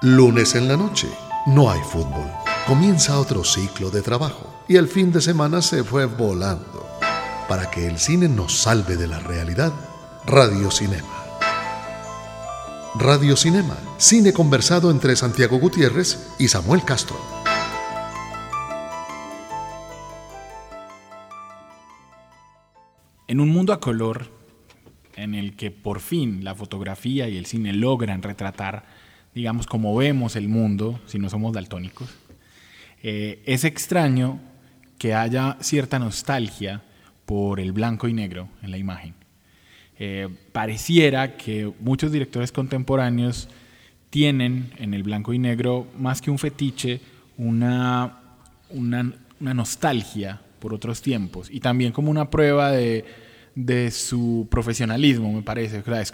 Lunes en la noche, no hay fútbol. Comienza otro ciclo de trabajo y el fin de semana se fue volando. Para que el cine nos salve de la realidad, Radio Cinema. Radio Cinema, cine conversado entre Santiago Gutiérrez y Samuel Castro. En un mundo a color, en el que por fin la fotografía y el cine logran retratar, digamos, como vemos el mundo, si no somos daltónicos, eh, es extraño que haya cierta nostalgia por el blanco y negro en la imagen. Eh, pareciera que muchos directores contemporáneos tienen en el blanco y negro, más que un fetiche, una, una, nostalgia por otros tiempos y también como una prueba de, de su profesionalismo, me parece. Es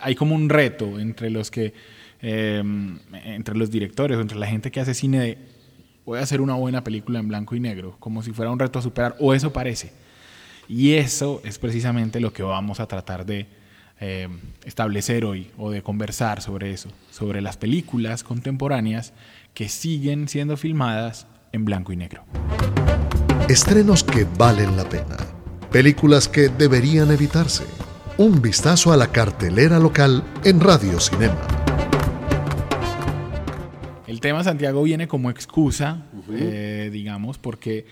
hay como un reto entre los que, eh, entre los directores o entre la gente que hace cine de voy a hacer una buena película en blanco y negro, como si fuera un reto a superar, o eso parece. Y eso es precisamente lo que vamos a tratar de eh, establecer hoy o de conversar sobre eso, sobre las películas contemporáneas que siguen siendo filmadas en blanco y negro. Estrenos que valen la pena. Películas que deberían evitarse. Un vistazo a la cartelera local en Radio Cinema. El tema Santiago viene como excusa, eh, digamos, porque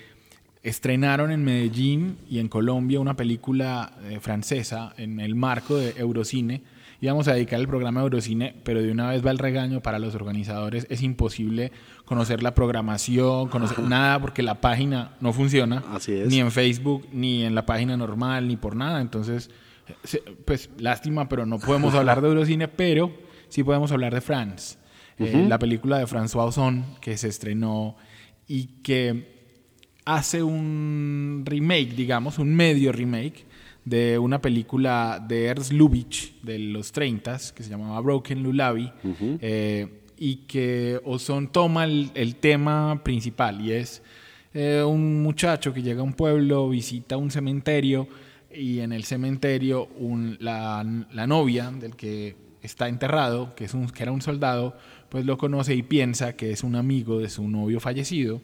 estrenaron en Medellín y en Colombia una película eh, francesa en el marco de Eurocine. Íbamos a dedicar el programa a Eurocine, pero de una vez va el regaño para los organizadores. Es imposible conocer la programación, conocer nada, porque la página no funciona. Ni en Facebook, ni en la página normal, ni por nada. Entonces, pues lástima, pero no podemos hablar de Eurocine, pero sí podemos hablar de France. Eh, la película de François Ozon, que se estrenó y que hace un remake, digamos, un medio remake de una película de Ernst Lubitsch de los 30 que se llamaba Broken Lullaby eh, y que Ozon toma el, tema principal y es eh, un muchacho que llega a un pueblo, visita un cementerio y en el cementerio la, novia del que está enterrado, que, es un, que era un soldado, pues lo conoce y piensa que es un amigo de su novio fallecido.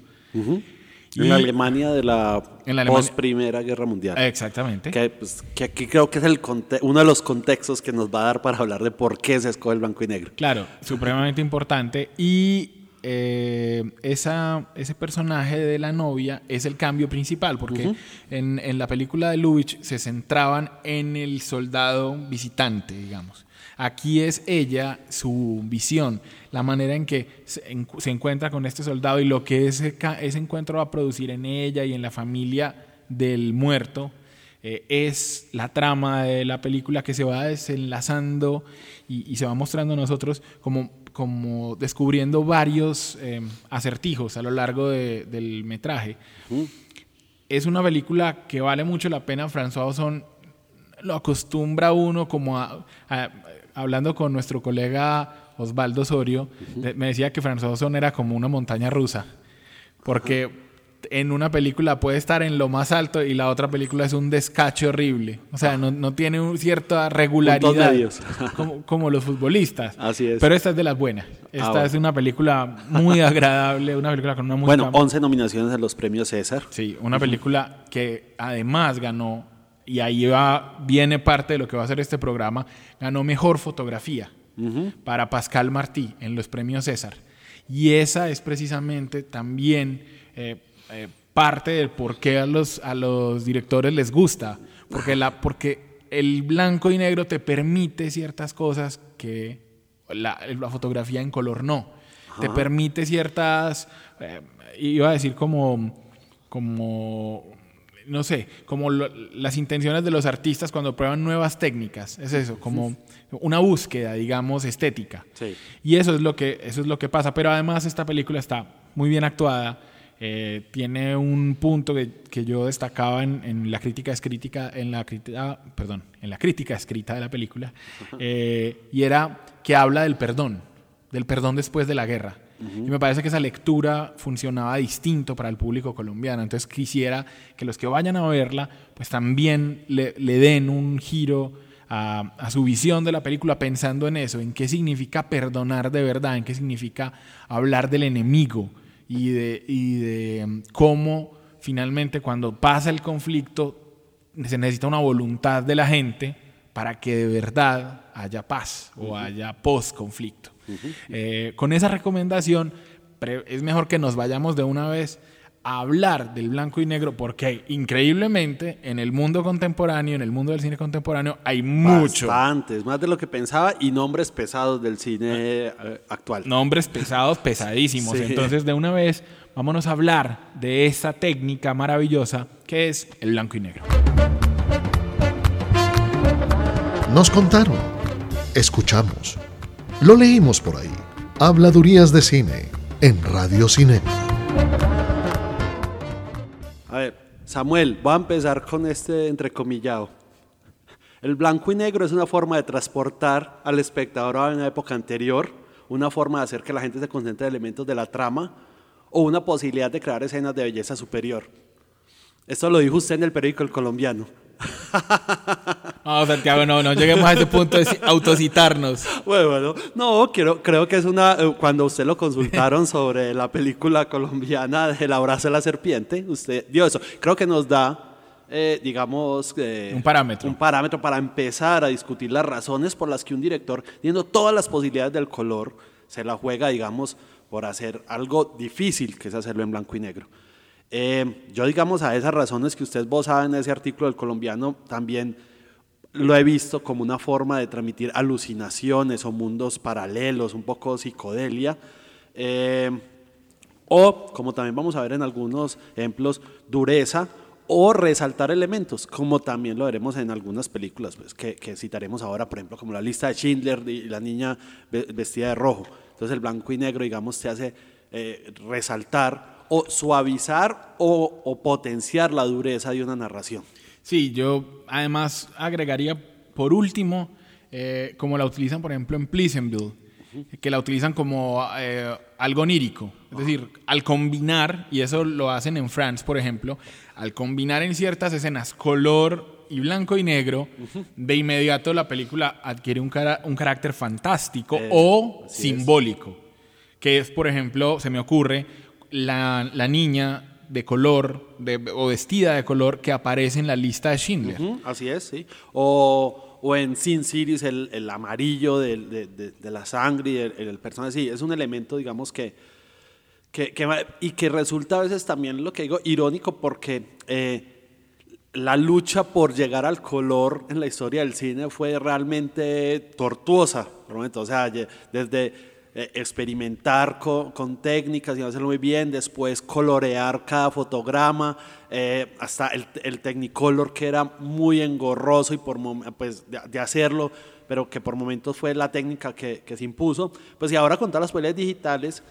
En la Alemania de la, post Primera Guerra Mundial. Exactamente. Que, pues, que, aquí creo que es el uno de los contextos que nos va a dar para hablar de por qué se escoge el blanco y negro. Claro, supremamente importante. Y eh, esa, ese personaje de la novia es el cambio principal, porque en, en, la película de Lubitsch se centraban en el soldado visitante, digamos. Aquí es ella, su visión, la manera en que se, encuentra con este soldado y lo que ese, ese, encuentro va a producir en ella y en la familia del muerto. Eh, es la trama de la película que se va desenlazando y, se va mostrando a nosotros como, como descubriendo varios eh, acertijos a lo largo del metraje. Es una película que vale mucho la pena. François Ozon lo acostumbra uno como a hablando con nuestro colega Osvaldo Osorio, me decía que François Ozon era como una montaña rusa, porque en una película puede estar en lo más alto y la otra película es un descache horrible. O sea, no, tiene cierta regularidad como, como, los futbolistas. Así es. Pero esta es de las buenas. Ah, esta es una película muy agradable, una película con una música... Bueno, 11 nominaciones a los premios César. Sí, una película que además ganó y ahí va, viene parte de lo que va a ser este programa, ganó mejor fotografía para Pascal Martí en los premios César. Y esa es precisamente también eh, eh, parte del por qué a los, a los directores les gusta, porque, la, porque el blanco y negro te permite ciertas cosas que la, fotografía en color no. Te permite ciertas, eh, iba a decir como, como no sé, como las intenciones de los artistas cuando prueban nuevas técnicas, es eso, como una búsqueda, digamos, estética. Y eso es lo que eso es lo que pasa, pero además esta película está muy bien actuada, eh, tiene un punto que, yo destacaba en, la crítica escrita, en la crítica, perdón, en la crítica escrita de la película, eh, y era que habla del perdón, del perdón después de la guerra. Y me parece que esa lectura funcionaba distinto para el público colombiano. Entonces quisiera que los que vayan a verla, pues también le, den un giro a, su visión de la película pensando en eso, en qué significa perdonar de verdad, en qué significa hablar del enemigo y de, y de mm, cómo finalmente cuando pasa el conflicto se necesita una voluntad de la gente para que de verdad haya paz o haya post-conflicto. Eh, con esa recomendación es mejor que nos vayamos de una vez hablar del blanco y negro porque increíblemente en el mundo contemporáneo, en el mundo del cine contemporáneo, hay mucho. Bastantes, más de lo que pensaba y nombres pesados del cine eh, actual. Nombres pesados, pesadísimos. Entonces, de una vez, vámonos a hablar de esa técnica maravillosa que es el blanco y negro. Nos contaron, escuchamos, lo leímos por ahí. Habladurías de cine en Radio Cinema. Samuel, voy a empezar con este entrecomillado. El blanco y negro es una forma de transportar al espectador a una época anterior, una forma de hacer que la gente se concentre en elementos de la trama o una posibilidad de crear escenas de belleza superior. Esto lo dijo usted en el periódico El Colombiano. No, Santiago, no, no lleguemos a ese punto de autocitarnos. Bueno, bueno, no, quiero, creo que es una. Eh, cuando usted lo consultaron sobre la película colombiana de El abrazo de la serpiente, usted dio eso. Creo que nos da, eh, digamos. Eh, un parámetro. Un parámetro para empezar a discutir las razones por las que un director, teniendo todas las posibilidades del color, se la juega, digamos, por hacer algo difícil, que es hacerlo en blanco y negro. Eh, yo digamos a esas razones que usted vos sabe en ese artículo del colombiano, también lo he visto como una forma de transmitir alucinaciones o mundos paralelos, un poco psicodelia. Eh, o, como también vamos a ver en algunos ejemplos, dureza o resaltar elementos, como también lo veremos en algunas películas pues, que, citaremos ahora, por ejemplo, como la lista de Schindler y la niña vestida de rojo. Entonces el blanco y negro, digamos, te hace eh, resaltar o suavizar o, potenciar la dureza de una narración. Sí, yo además agregaría por último, eh, como la utilizan por ejemplo en Pleasantville, que la utilizan como eh, algo onírico. Es decir, al combinar, y eso lo hacen en France, por ejemplo, al combinar en ciertas escenas color y blanco y negro, de inmediato la película adquiere un, un carácter fantástico eh, o simbólico. Que es, por ejemplo, se me ocurre la, niña de color o vestida de color que aparece en la lista de Schindler. así es, sí. O, o en Sin Cities el, el amarillo de, de, la sangre y el, el, personaje. Sí, es un elemento, digamos, que, que, y que resulta a veces también lo que digo irónico porque eh, la lucha por llegar al color en la historia del cine fue realmente tortuosa. O sea, desde eh, experimentar con, técnicas y hacerlo muy bien, después colorear cada fotograma, eh, hasta el, el, Technicolor que era muy engorroso y por pues, de, hacerlo, pero que por momentos fue la técnica que, se impuso. Pues y ahora con todas las películas digitales,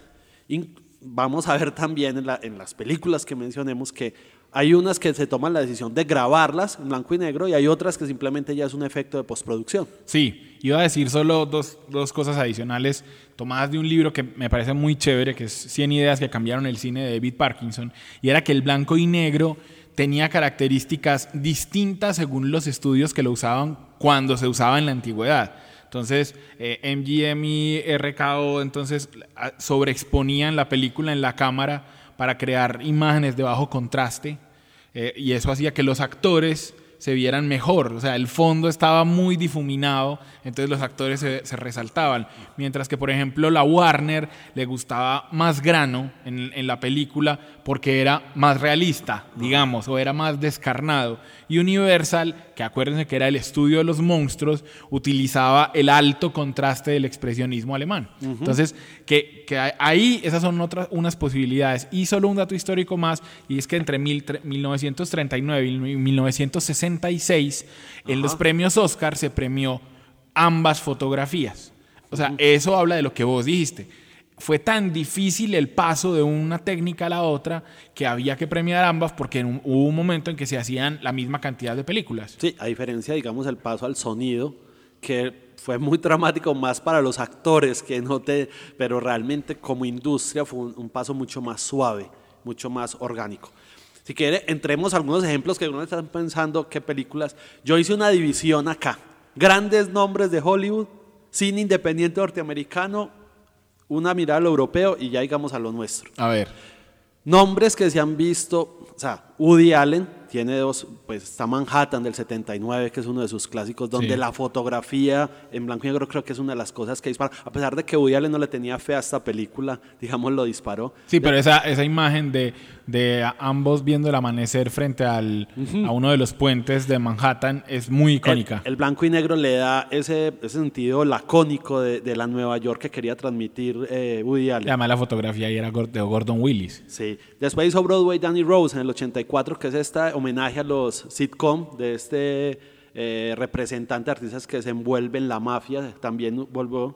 vamos a ver también en, en las películas que mencionemos que hay unas que se toman la decisión de grabarlas en blanco y negro y hay otras que simplemente ya es un efecto de postproducción. Sí, iba a decir solo dos, dos, cosas adicionales tomadas de un libro que me parece muy chévere, que es 100 ideas que cambiaron el cine de David Parkinson, y era que el blanco y negro tenía características distintas según los estudios que lo usaban cuando se usaba en la antigüedad. Entonces, eh, MGM y RKO entonces sobreexponían la película en la cámara para crear imágenes de bajo contraste eh, y eso hacía que los actores se vieran mejor, o sea, el fondo estaba muy difuminado, entonces los actores se, resaltaban, mientras que por ejemplo la Warner le gustaba más grano en, en, la película porque era más realista, digamos, o era más descarnado, y Universal, que acuérdense que era el estudio de los monstruos, utilizaba el alto contraste del expresionismo alemán. Entonces, que, que, ahí esas son otras unas posibilidades. Y solo un dato histórico más, y es que entre 1939 y 1966, en los premios Oscar se premió ambas fotografías. O sea, eso habla de lo que vos dijiste fue tan difícil el paso de una técnica a la otra que había que premiar ambas porque hubo un momento en que se hacían la misma cantidad de películas. Sí, a diferencia, digamos, el paso al sonido, que fue muy dramático más para los actores, que no te, pero realmente como industria fue un, paso mucho más suave, mucho más orgánico. Si quiere, entremos a algunos ejemplos que uno está pensando qué películas. Yo hice una división acá grandes nombres de Hollywood, cine independiente norteamericano, una mirada a lo europeo y ya digamos a lo nuestro. A ver. Nombres que se han visto, o sea, Woody Allen tiene dos, pues está Manhattan del 79, que es uno de sus clásicos, donde Sí. la fotografía en blanco y negro creo que es una de las cosas que dispara. A pesar de que Woody Allen no le tenía fe a esta película, digamos, lo disparó. Sí, pero esa, esa imagen de, de ambos viendo el amanecer frente al, a uno de los puentes de Manhattan es muy icónica. El, el blanco y negro le da ese, ese sentido lacónico de, de la Nueva York que quería transmitir eh, Woody Allen. además la fotografía ahí era de Gordon Willis. Sí. Después hizo Broadway Danny Rose en el 84, que es este homenaje a los sitcom de este eh, representante de artistas que se envuelve en la mafia. También volvió.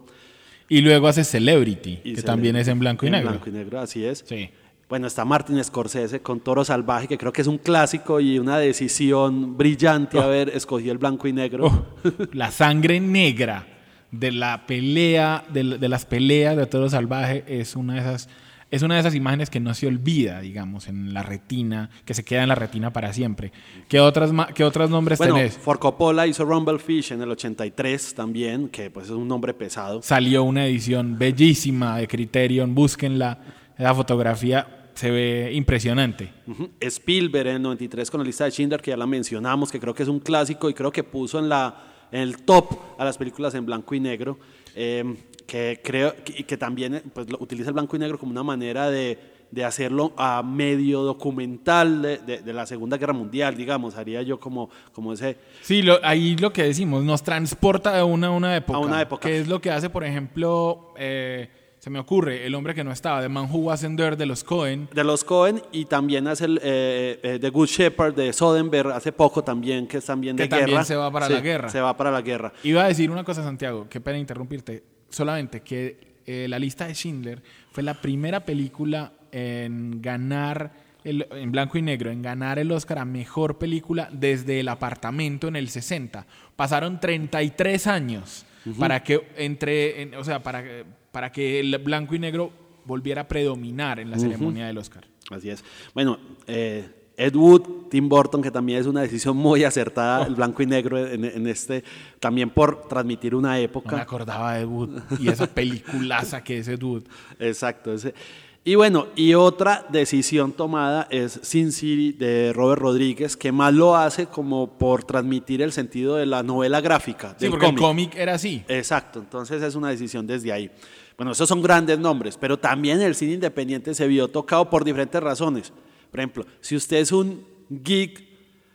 Y luego hace Celebrity, y que también es en blanco y en negro. blanco y negro, así es. Sí. Bueno, está Martin Scorsese con Toro Salvaje, que creo que es un clásico y una decisión brillante haber escogido el blanco y negro. Oh, la sangre negra de la pelea, de, de las peleas de Toro Salvaje es una de esas. Es una de esas imágenes que no se olvida, digamos, en la retina, que se queda en la retina para siempre. ¿Qué otras, qué otros nombres Bueno, tenés? For Coppola hizo Rumble Fish en el 83 también, que pues es un nombre pesado. Salió una edición bellísima de Criterion, búsquenla. La fotografía se ve impresionante. Ujú. Spielberg en el 93 con la lista de Schindler, que ya la mencionamos, que creo que es un clásico y creo que puso en, la, en el top a las películas en blanco y negro, eh, que creo que, y que también pues, utiliza el blanco y negro como una manera de, de hacerlo a medio documental de, de- de la Segunda Guerra Mundial, digamos, haría yo como, como ese... Sí, lo- ahí lo que decimos, nos transporta de una a una época. A una época. Que es lo que hace, por ejemplo, eh, se me ocurre, El hombre que no estaba, The Man Who Wasn't There de los Cohen. De los Cohen y también hace el, eh, eh, The Good Shepherd de Soderbergh hace poco también, que es también Que de también guerra. se va para la guerra. Se va para la guerra. Iba a decir una cosa, Santiago, qué pena interrumpirte. Solamente que eh, la lista de Schindler fue la primera película en ganar, el- en blanco y negro, en ganar el Oscar a mejor película desde el apartamento en el 60. Pasaron 33 años para que entre, en- o sea, para, para que el blanco y negro volviera a predominar en la ceremonia del Oscar. Así es. Bueno, eh, Ed Wood, Tim Burton, que también es una decisión muy acertada, Oh. el blanco y negro en, en este, también por transmitir una No me época. acordaba de Ed Wood y esa peliculaza que es Ed Wood. Exacto. ese. Y bueno, y otra decisión tomada es Sin City de Robert Rodríguez, que más lo hace como por transmitir el sentido de la novela gráfica. Sí, del porque cómic. el cómic era así. Exacto, entonces es una decisión desde ahí. Bueno, esos son grandes nombres, pero también el cine independiente se vio tocado por diferentes razones. Por ejemplo, si usted es un geek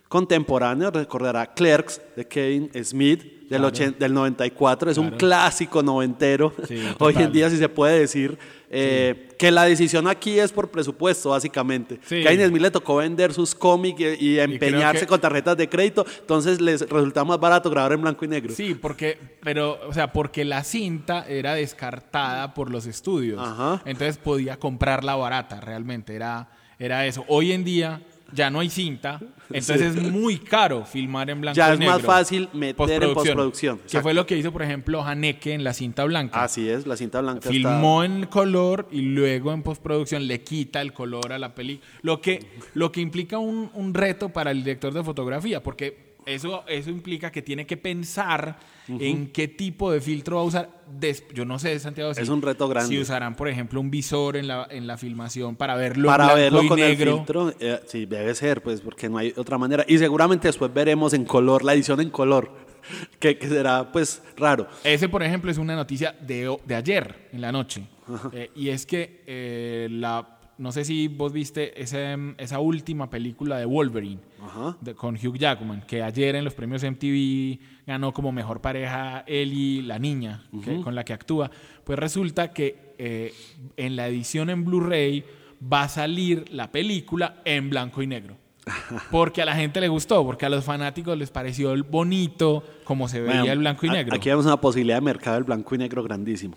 contemporáneo, recordará Clerks de Kevin Smith del, Claro. del 94, es un clásico noventero. Sí, Hoy en día, si se puede decir, eh, que la decisión aquí es por presupuesto, básicamente. Sí. Kevin Smith le tocó vender sus cómics y, y empeñarse que- con tarjetas de crédito, entonces les resulta más barato grabar en blanco y negro. Sí, porque, pero, o sea, porque la cinta era descartada por los estudios. Ajá. Entonces podía comprarla barata, realmente. Era, era eso. Hoy en día ya no hay cinta, entonces es muy caro filmar en blanco Ya y es negro. más fácil meter en postproducción, Que fue lo que hizo, por ejemplo, Haneke en la cinta blanca. Así es, la cinta blanca Filmó en color y luego en postproducción le quita el color a la película. Lo que, lo que implica un, un reto para el director de fotografía, porque eso, eso implica que tiene que pensar en qué tipo de filtro va a usar. Des- yo no sé, Santiago, si, Es un reto grande. si usarán, por ejemplo, un visor en la, en la filmación para verlo para verlo y con negro. el filtro. eh, sí, debe ser, pues, porque no hay otra manera. Y seguramente después veremos en color, la edición en color, que, que será, pues, raro. Ese, por ejemplo, es una noticia de, de ayer en la noche. Eh, y es que eh, la, no sé si vos viste ese, esa última película de Wolverine Ajá. de- con Hugh Jackman, que ayer en los premios MTV ganó como mejor pareja él y la niña que- con la que actúa. Pues resulta que eh, en la edición en Blu-ray va a salir la película en blanco y negro. Porque a la gente le gustó, porque a los fanáticos les pareció bonito como se veía Bueno, el blanco y negro. Aquí vemos una posibilidad de mercado del blanco y negro grandísimo.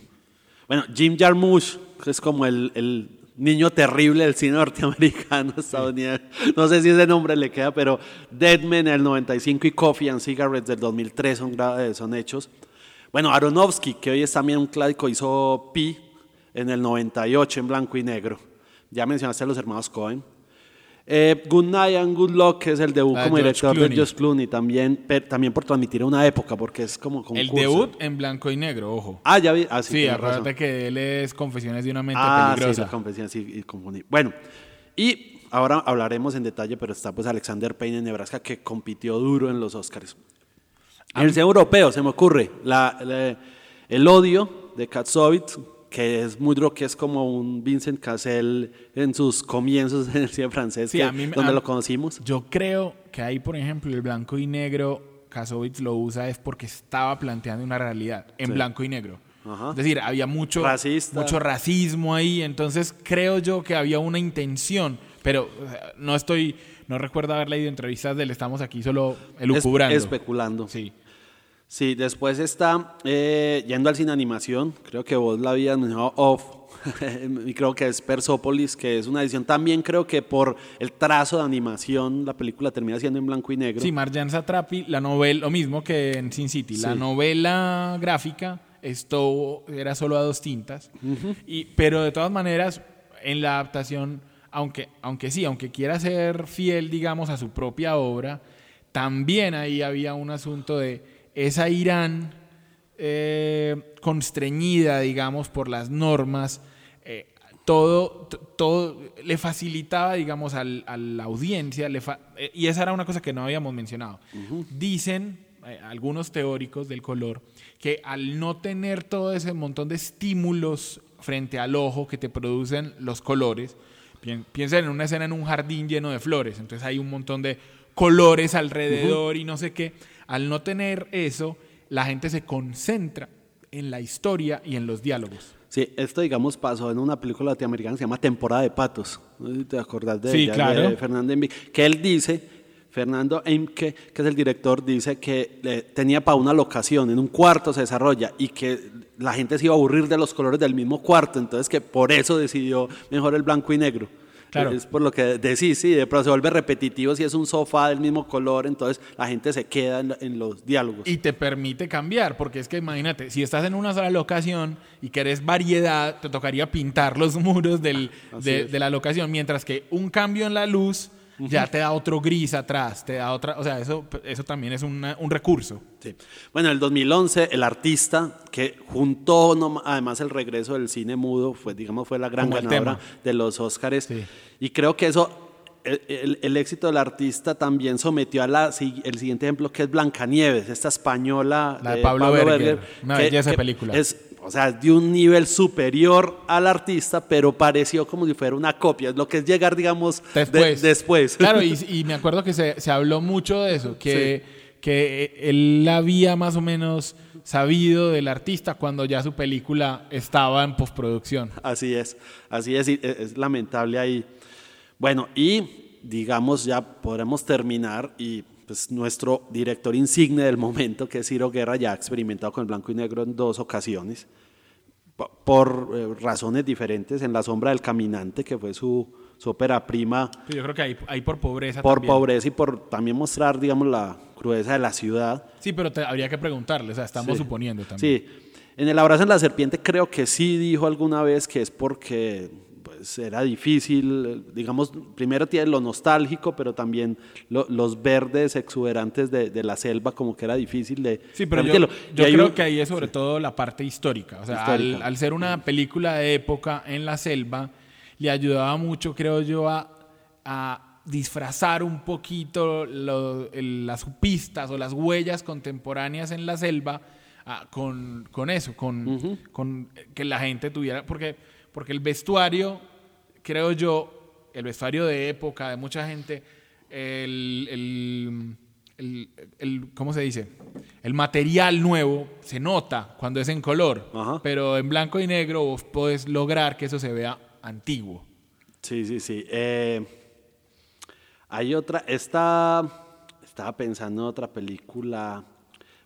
Bueno, Jim Jarmusch, que es como el, el niño terrible del cine norteamericano, estadounidense. No sé si ese nombre le queda, pero Deadman en el 95 y Coffee and Cigarettes del 2003 son, eh, son hechos. Bueno, Aronofsky, que hoy es también un clásico, hizo Pi en el 98 en blanco y negro. Ya mencionaste a los hermanos Cohen. Eh, Good Night and Good Luck, que es el debut de como director Clooney. de George Clooney, también, per- también por transmitir una época, porque es como concurso. El debut en blanco y negro, ojo. Ah, ya vi. Ah, sí, Sí, acuérdate que él es Confesiones de una mente Ah, sí, peligrosa. la confesión, sí, y confundí. Bueno, y ahora hablaremos en detalle, pero está pues Alexander Payne en Nebraska, que compitió duro en los Oscars. En el europeo se me ocurre la- la- El odio de Katsovitz, que es muy duro, que es como un Vincent Cassel en sus comienzos en el cine francés, Sí, que- a mí donde a- lo conocimos. Yo creo que ahí, por ejemplo, el blanco y negro, Kasovitz lo usa es porque estaba planteando una realidad en Sí. blanco y negro. Ajá. Es decir, había mucho, Racista. mucho racismo ahí, entonces creo yo que había una intención, pero o sea, no estoy, no recuerdo haber leído entrevistas de él, estamos aquí solo elucubrando. Es- especulando. Sí. Sí, después está eh, yendo al cine animación, creo que vos la habías mencionado off, y creo que es Persepolis, que es una edición. También creo que por el trazo de animación la película termina siendo en blanco y negro. Sí, Marjan Satrapi, la novela, lo mismo que en Sin City, la novela gráfica, esto era solo a dos tintas, y, pero de todas maneras, en la adaptación, aunque, aunque sí, aunque quiera ser fiel, digamos, a su propia obra, también ahí había un asunto de esa Irán eh, constreñida, digamos, por las normas, eh, todo, todo le facilitaba, digamos, al- a la audiencia, le fa- eh, y esa era una cosa que no habíamos mencionado. Dicen eh, algunos teóricos del color que al no tener todo ese montón de estímulos frente al ojo que te producen los colores, pien- piensen en una escena en un jardín lleno de flores, entonces hay un montón de colores alrededor y no sé qué, al no tener eso, la gente se concentra en la historia y en los diálogos. Sí, esto digamos pasó en una película latinoamericana que se llama Temporada de Patos. No sé si te acordás de Sí, ella, claro. de Fernando Emke, que él dice, Fernando Emke, que es el director, dice que le- tenía para una locación, en un cuarto se desarrolla y que la gente se iba a aburrir de los colores del mismo cuarto, entonces que por eso decidió mejor el blanco y negro. Claro. Es por lo que decís, sí, de pronto se vuelve repetitivo si es un sofá del mismo color, entonces la gente se queda en, en los diálogos. Y te permite cambiar, porque es que imagínate, si estás en una sola locación y querés variedad, te tocaría pintar los muros del- Así de, de la locación, mientras que un cambio en la luz ya te da otro gris atrás, te da otra, o sea, eso, eso también es una- un recurso. Sí. Bueno, en el 2011, el artista que juntó no- además el regreso del cine mudo, fue, digamos, fue la gran Como ganadora de los Óscares. Sí. Y creo que eso, el, el- el éxito del artista también sometió a la, si- el siguiente ejemplo, que es Blancanieves, esta española La de Pablo Berger, una belleza película. Es, o sea, de un nivel superior al artista, pero pareció como si fuera una copia. Es lo que es llegar, digamos, de- Después. después. Claro, y, y me acuerdo que se, se habló mucho de eso, que, que él había más o menos sabido del artista cuando ya su película estaba en postproducción. Así es, así es, y es, es lamentable ahí. Bueno, y digamos ya podremos terminar y pues nuestro director insigne del momento, que es Ciro Guerra, ya ha experimentado con el blanco y negro en dos ocasiones, po- por eh, razones diferentes, en La sombra del caminante, que fue su, su ópera prima, yo creo que ahí, ahí por pobreza por también. pobreza y por también mostrar, digamos, la crudeza de la ciudad. Sí, pero te- habría que preguntarle, o sea, estamos Sí. suponiendo también. Sí, en el abrazo en la serpiente creo que sí dijo alguna vez que es porque pues, era difícil, digamos, primero tiene lo nostálgico, pero también lo- los verdes exuberantes de, de la selva, como que era difícil de... Sí, pero yo, yo creo un- que ahí es sobre todo la parte histórica. O sea, Histórica. Al, al ser una película de época en la selva, le ayudaba mucho, creo yo, a, a disfrazar un poquito lo- el- las pistas o las huellas contemporáneas en la selva con, con eso, con, con que la gente tuviera... Porque, porque el vestuario, creo yo, el vestuario de época de mucha gente, el, el- el- el- ¿cómo se dice? El material nuevo se nota cuando es en color, Ajá. pero en blanco y negro vos podés lograr que eso se vea antiguo. Sí, sí, sí. Eh, hay otra, esta, estaba pensando en otra película.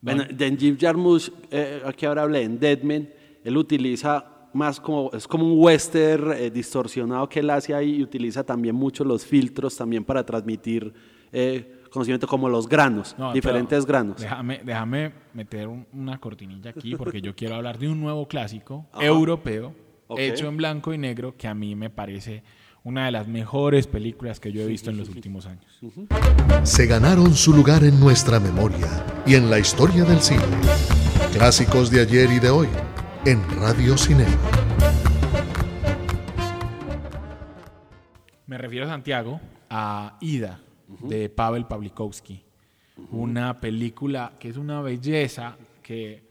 Bueno, de Jim Jarmusch, eh, aquí ahora hablé, en Deadman, él utiliza más como, es como un western eh, distorsionado que él hace ahí y utiliza también mucho los filtros también para transmitir eh, conocimiento como los granos, No, diferentes granos. Déjame, déjame meter un- una cortinilla aquí porque yo quiero hablar de un nuevo clásico europeo hecho en blanco y negro que a mí me parece una de las mejores películas que yo he visto en los últimos años. Se ganaron su lugar en nuestra memoria y en la historia del cine. Clásicos de ayer y de hoy en Radio Cinema. Me refiero, Santiago, a Ida, de Pavel Pawlikowski. Una película que es una belleza, que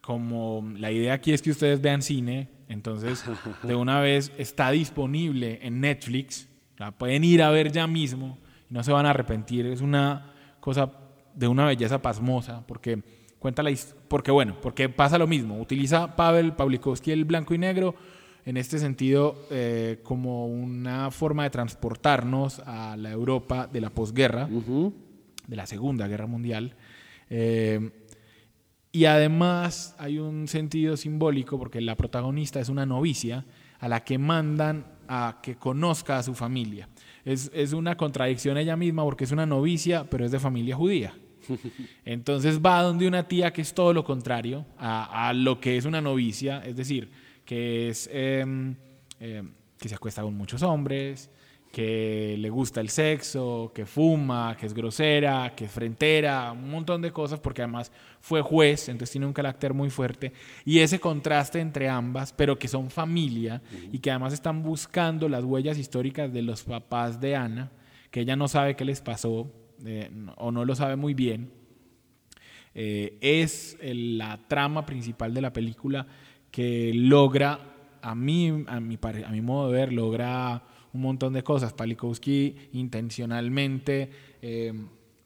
como la idea aquí es que ustedes vean cine, entonces de una vez está disponible en Netflix, la pueden ir a ver ya mismo, y no se van a arrepentir, es una cosa de una belleza pasmosa, porque cuenta la porque bueno, porque pasa lo mismo, utiliza Pavel Pawlikowski el blanco y negro, en este sentido eh, como una forma de transportarnos a la Europa de la posguerra, de la Segunda Guerra Mundial. Eh, y además hay un sentido simbólico porque la protagonista es una novicia a la que mandan a que conozca a su familia. Es, es una contradicción ella misma porque es una novicia, pero es de familia judía. Entonces va donde una tía que es todo lo contrario a, lo que es una novicia, es decir, que es em, em, que se acuesta con muchos hombres, que le gusta el sexo, que fuma, que es grosera, que es frentera, un montón de cosas, porque además fue juez, entonces tiene un carácter muy fuerte. Y ese contraste entre ambas, pero que son familia y que además están buscando las huellas históricas de los papás de Ana, que ella no sabe qué les pasó o no lo sabe muy bien, eh, es la trama principal de la película que logra, a mí, a mi, a mi modo de ver, logra un montón de cosas. Palikowski intencionalmente eh,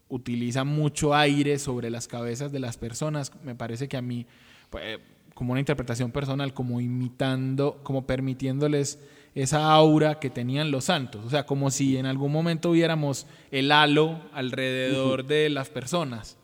utiliza mucho aire sobre las cabezas de las personas. Me parece que a mí, pues, como una interpretación personal, como imitando, como permitiéndoles esa aura que tenían los santos. O sea, como si en algún momento viéramos el halo alrededor de las personas.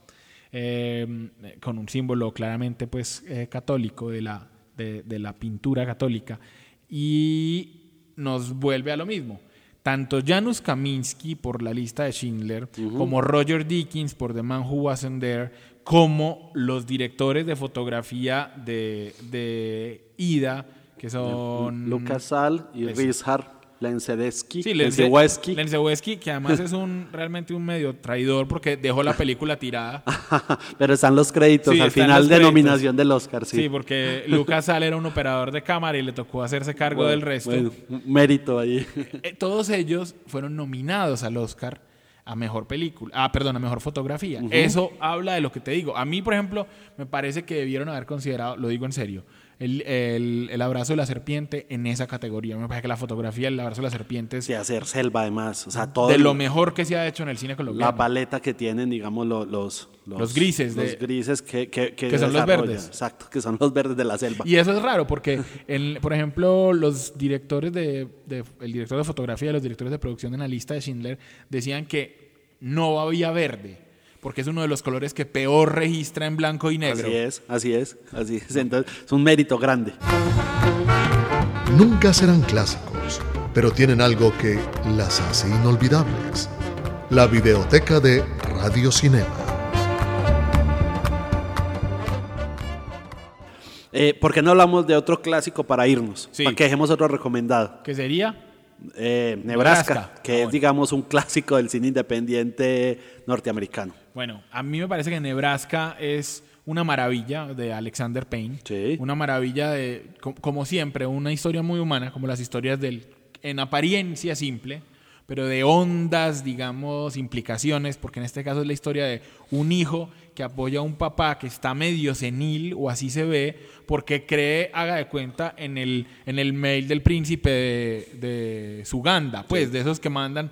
Eh, con un símbolo claramente pues eh, católico de la, de, la pintura católica. Y nos vuelve a lo mismo. Tanto Janusz Kaminski por la lista de Schindler, como Roger Dickens por The Man Who Wasn't There, como los directores de fotografía de, de Ida, que son... Lucas Sal y Richard Lenzeweski. Sí, Lenzeweski. que además es un realmente un medio traidor porque dejó la película tirada. Pero están los créditos al final de nominación del Oscar, sí. Sí, porque Lucas Sal era un operador de cámara y le tocó hacerse cargo del resto. Bueno, mérito ahí. Eh, todos ellos fueron nominados al Oscar a mejor película, ah, perdón, a mejor fotografía. Eso habla de lo que te digo. A mí, por ejemplo, me parece que debieron haber considerado, lo digo en serio, el, el, abrazo de la serpiente en esa categoría. Me parece que la fotografía del abrazo de la serpiente es... Sí, hacer selva además. O sea, todo de lo mejor que se ha hecho en el cine colombiano. La paleta que tienen, digamos, los... Los, grises. Los grises que, que, que, son los verdes. Exacto, que son los verdes de la selva. Y eso es raro porque, por ejemplo, los directores de, de, El director de fotografía y los directores de producción en la lista de Schindler decían que no había verde porque es uno de los colores que peor registra en blanco y negro. Así es, así es, así es. Entonces, es un mérito grande. Nunca serán clásicos, pero tienen algo que las hace inolvidables. La videoteca de Radio Cinema. Eh, ¿Por qué no hablamos de otro clásico para irnos? Sí. Para que dejemos otro recomendado. ¿Qué sería? Eh, Nebraska, que ah, es, digamos, un clásico del cine independiente norteamericano. Bueno, a mí me parece que Nebraska es una maravilla de Alexander Payne. Una maravilla de, como siempre, una historia muy humana, como las historias del, en apariencia simple, pero de hondas, digamos, implicaciones, porque en este caso es la historia de un hijo que apoya a un papá que está medio senil, o así se ve, porque cree, haga de cuenta, en el, en el mail del príncipe de, de Suganda, pues, de esos que mandan,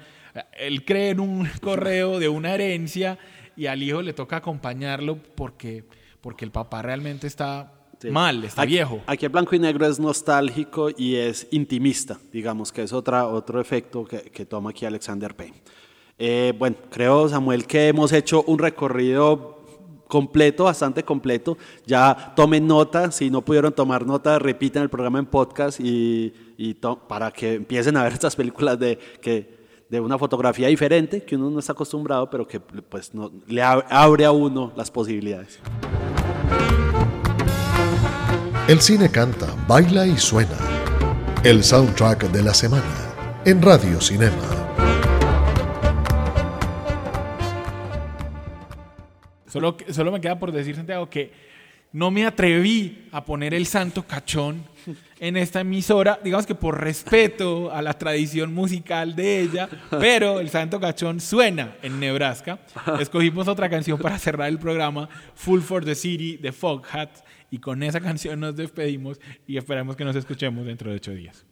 él cree en un correo de una herencia y al hijo le toca acompañarlo porque, porque el papá realmente está mal, está viejo. Aquí el blanco y negro es nostálgico y es intimista, digamos, que es otra, otro efecto que, que toma aquí Alexander Payne. Eh, bueno, creo, Samuel, que hemos hecho un recorrido completo, bastante completo. Ya tomen nota, si no pudieron tomar nota, repiten el programa en podcast y, y para que empiecen a ver estas películas de que de una fotografía diferente que uno no está acostumbrado, pero que pues no, le abre a uno las posibilidades. El cine canta, baila y suena. El soundtrack de la semana en Radio Cinema. Solo, solo me queda por decir, Santiago, que no me atreví a poner el santo cachón en esta emisora, digamos que por respeto a la tradición musical de ella, pero el Santo Cachón suena en Nebraska. Escogimos otra canción para cerrar el programa, Full for the City de Foghat, y con esa canción nos despedimos y esperamos que nos escuchemos dentro de ocho días.